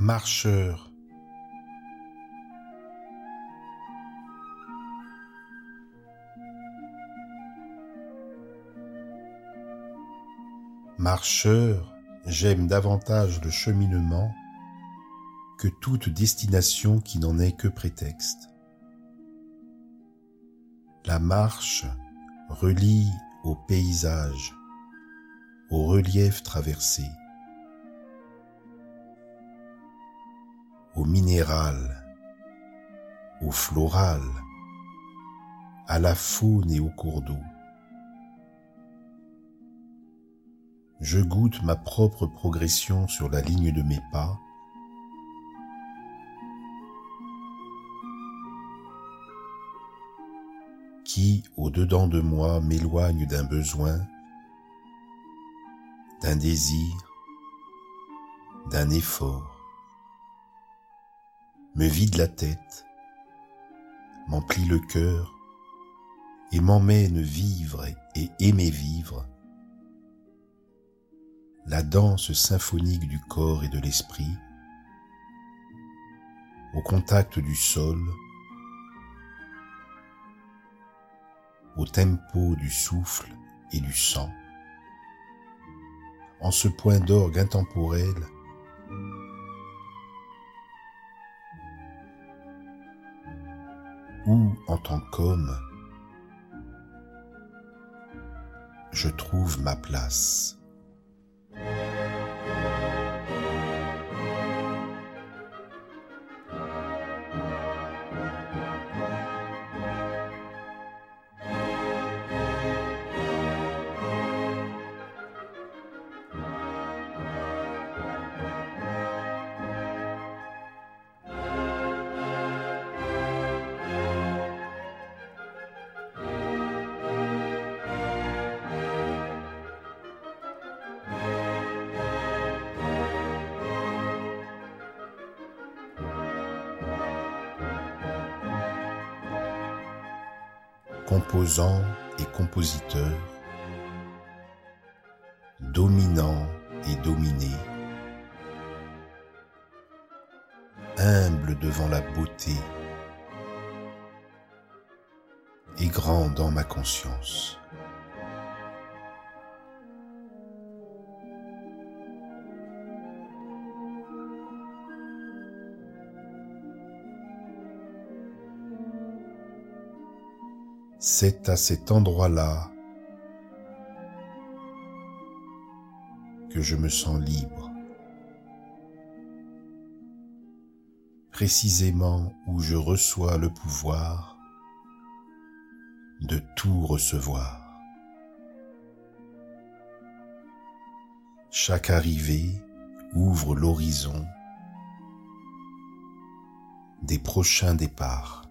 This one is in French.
Marcheur. Marcheur, j'aime davantage le cheminement que toute destination qui n'en est que prétexte. La marche relie au paysage, au relief traversé, au minéral, au floral, à la faune et au cours d'eau. Je goûte ma propre progression sur la ligne de mes pas qui, au-dedans de moi, m'éloigne d'un besoin, d'un désir, d'un effort, me vide la tête, m'emplit le cœur et m'emmène vivre et aimer vivre la danse symphonique du corps et de l'esprit, au contact du sol, au tempo du souffle et du sang, en ce point d'orgue intemporel où, en tant qu'homme, je trouve ma place. Composant et compositeur, dominant et dominé, humble devant la beauté et grand dans ma conscience. C'est à cet endroit-là que je me sens libre, précisément où je reçois le pouvoir de tout recevoir. Chaque arrivée ouvre l'horizon des prochains départs.